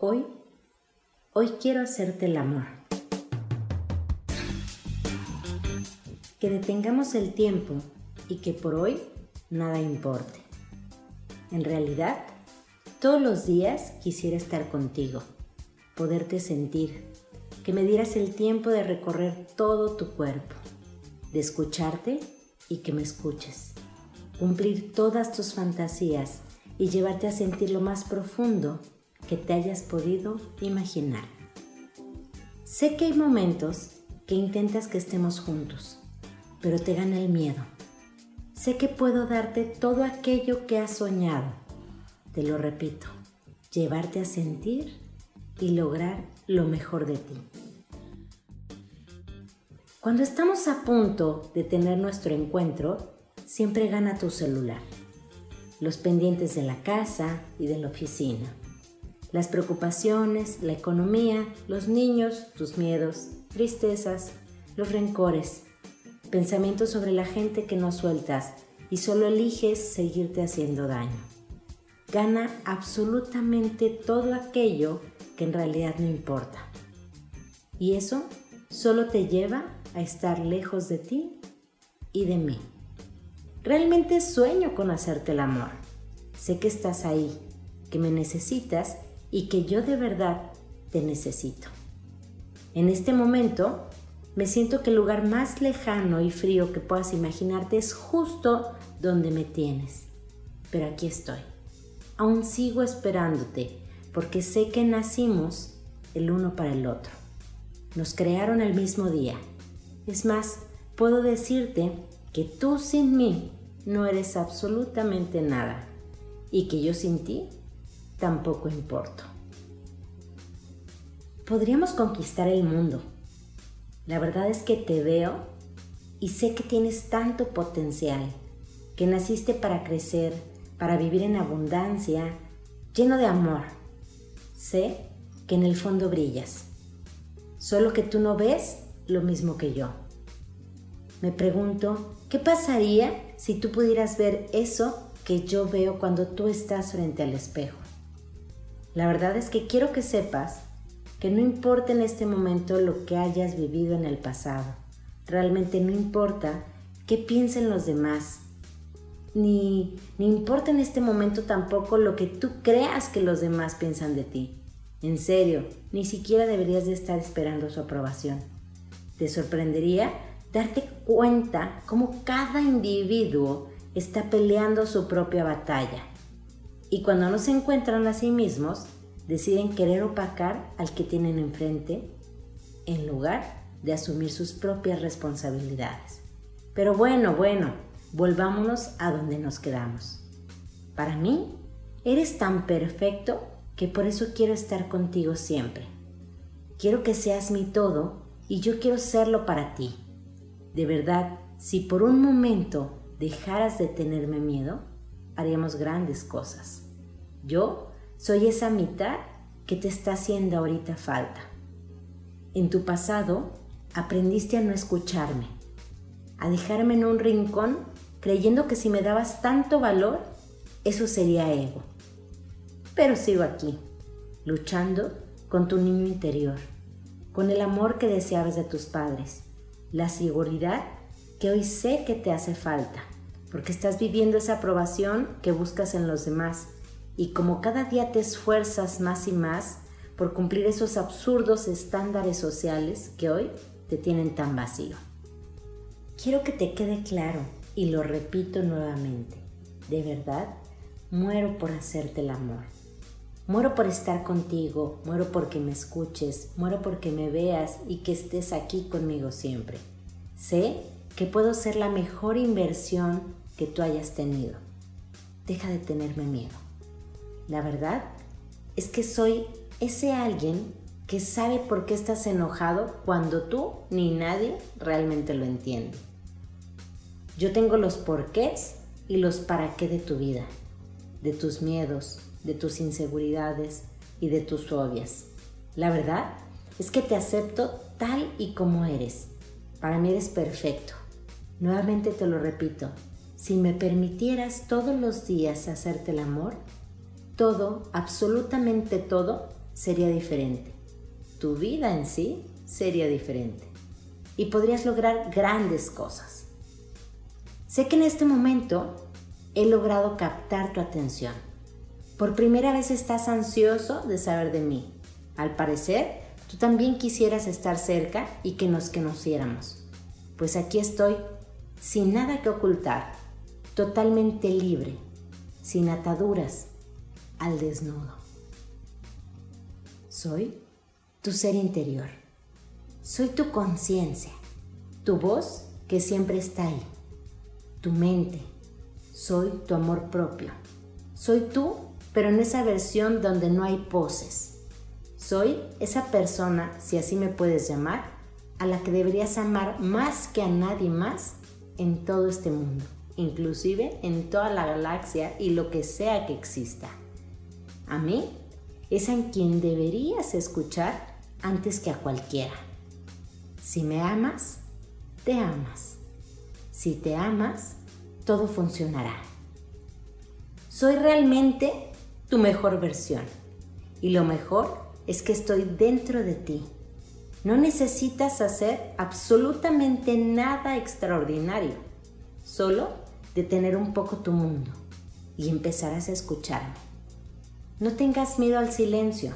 Hoy, hoy quiero hacerte el amor. Que detengamos el tiempo y que por hoy nada importe. En realidad, todos los días quisiera estar contigo, poderte sentir, que me dieras el tiempo de recorrer todo tu cuerpo, de escucharte y que me escuches, cumplir todas tus fantasías y llevarte a sentir lo más profundo que te hayas podido imaginar. Sé que hay momentos que intentas que estemos juntos, pero te gana el miedo. Sé que puedo darte todo aquello que has soñado. Te lo repito, llevarte a sentir y lograr lo mejor de ti. Cuando estamos a punto de tener nuestro encuentro, siempre gana tu celular, los pendientes de la casa y de la oficina las preocupaciones, la economía, los niños, tus miedos, tristezas, los rencores, pensamientos sobre la gente que no sueltas y solo eliges seguirte haciendo daño. Gana absolutamente todo aquello que en realidad no importa. Y eso solo te lleva a estar lejos de ti y de mí. Realmente sueño con hacerte el amor. Sé que estás ahí, que me necesitas y que yo de verdad te necesito. En este momento me siento que el lugar más lejano y frío que puedas imaginarte es justo donde me tienes. Pero aquí estoy. Aún sigo esperándote porque sé que nacimos el uno para el otro. Nos crearon el mismo día. Es más, puedo decirte que tú sin mí no eres absolutamente nada y que yo sin ti tampoco importo. Podríamos conquistar el mundo. La verdad es que te veo y sé que tienes tanto potencial, que naciste para crecer, para vivir en abundancia, lleno de amor. Sé que en el fondo brillas, solo que tú no ves lo mismo que yo. Me pregunto, ¿qué pasaría si tú pudieras ver eso que yo veo cuando tú estás frente al espejo? La verdad es que quiero que sepas que no importa en este momento lo que hayas vivido en el pasado. Realmente no importa qué piensen los demás. Ni, ni importa en este momento tampoco lo que tú creas que los demás piensan de ti. En serio, ni siquiera deberías de estar esperando su aprobación. Te sorprendería darte cuenta cómo cada individuo está peleando su propia batalla y cuando no se encuentran a sí mismos, deciden querer opacar al que tienen enfrente en lugar de asumir sus propias responsabilidades. Pero bueno, bueno, volvámonos a donde nos quedamos. Para mí, eres tan perfecto que por eso quiero estar contigo siempre. Quiero que seas mi todo y yo quiero serlo para ti. De verdad, si por un momento dejaras de tenerme miedo, haríamos grandes cosas. Yo soy esa mitad que te está haciendo ahorita falta. En tu pasado aprendiste a no escucharme, a dejarme en un rincón creyendo que si me dabas tanto valor, eso sería ego. Pero sigo aquí, luchando con tu niño interior, con el amor que deseabas de tus padres, la seguridad que hoy sé que te hace falta porque estás viviendo esa aprobación que buscas en los demás y como cada día te esfuerzas más y más por cumplir esos absurdos estándares sociales que hoy te tienen tan vacío. Quiero que te quede claro y lo repito nuevamente, de verdad, muero por hacerte el amor. Muero por estar contigo, muero porque me escuches, muero porque me veas y que estés aquí conmigo siempre. Sé que puedo ser la mejor inversión que tú hayas tenido. Deja de tenerme miedo. La verdad es que soy ese alguien que sabe por qué estás enojado cuando tú ni nadie realmente lo entiende. Yo tengo los porqués y los para qué de tu vida, de tus miedos, de tus inseguridades y de tus fobias. La verdad es que te acepto tal y como eres. Para mí eres perfecto. Nuevamente te lo repito, si me permitieras todos los días hacerte el amor, todo, absolutamente todo, sería diferente. Tu vida en sí sería diferente. Y podrías lograr grandes cosas. Sé que en este momento he logrado captar tu atención. Por primera vez estás ansioso de saber de mí. Al parecer, tú también quisieras estar cerca y que nos conociéramos. Pues aquí estoy, sin nada que ocultar, totalmente libre, sin ataduras, al desnudo. Soy tu ser interior. Soy tu conciencia, tu voz que siempre está ahí, tu mente. Soy tu amor propio. Soy tú, pero en esa versión donde no hay poses. Soy esa persona, si así me puedes llamar, a la que deberías amar más que a nadie más en todo este mundo, inclusive en toda la galaxia y lo que sea que exista. A mí es en quien deberías escuchar antes que a cualquiera. Si me amas, te amas. Si te amas, todo funcionará. Soy realmente tu mejor versión y lo mejor es que estoy dentro de ti. No necesitas hacer absolutamente nada extraordinario, solo de tener un poco tu mundo y empezarás a escucharme. No tengas miedo al silencio,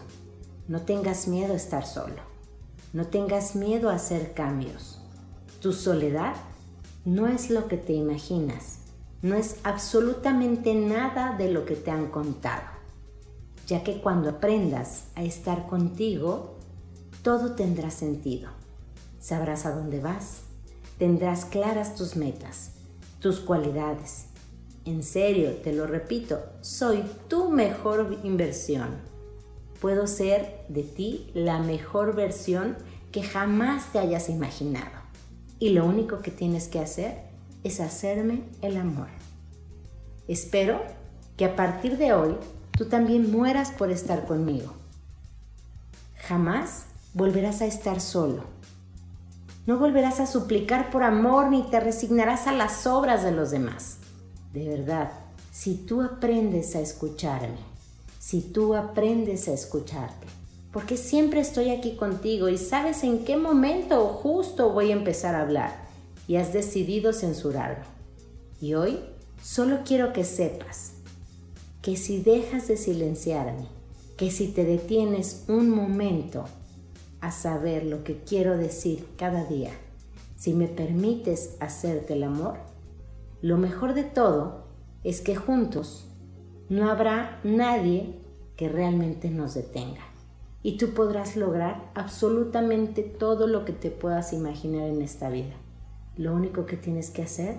no tengas miedo a estar solo, no tengas miedo a hacer cambios. Tu soledad no es lo que te imaginas, no es absolutamente nada de lo que te han contado, ya que cuando aprendas a estar contigo, todo tendrá sentido. Sabrás a dónde vas, tendrás claras tus metas, tus cualidades, en serio, te lo repito, soy tu mejor inversión. Puedo ser de ti la mejor versión que jamás te hayas imaginado. Y lo único que tienes que hacer es hacerme el amor. Espero que a partir de hoy tú también mueras por estar conmigo. Jamás volverás a estar solo. No volverás a suplicar por amor ni te resignarás a las obras de los demás. De verdad, si tú aprendes a escucharme, si tú aprendes a escucharte, porque siempre estoy aquí contigo y sabes en qué momento justo voy a empezar a hablar y has decidido censurarme. Y hoy solo quiero que sepas que si dejas de silenciarme, que si te detienes un momento a saber lo que quiero decir cada día, si me permites hacerte el amor, lo mejor de todo es que juntos no habrá nadie que realmente nos detenga. Y tú podrás lograr absolutamente todo lo que te puedas imaginar en esta vida. Lo único que tienes que hacer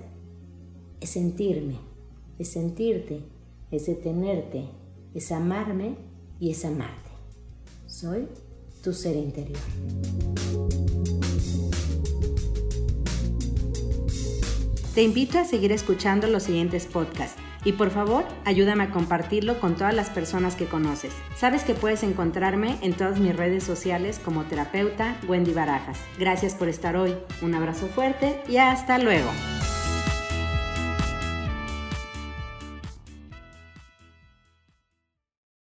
es sentirme, es sentirte, es detenerte, es amarme y es amarte. Soy tu ser interior. Te invito a seguir escuchando los siguientes podcasts y por favor ayúdame a compartirlo con todas las personas que conoces. Sabes que puedes encontrarme en todas mis redes sociales como terapeuta Wendy Barajas. Gracias por estar hoy, un abrazo fuerte y hasta luego.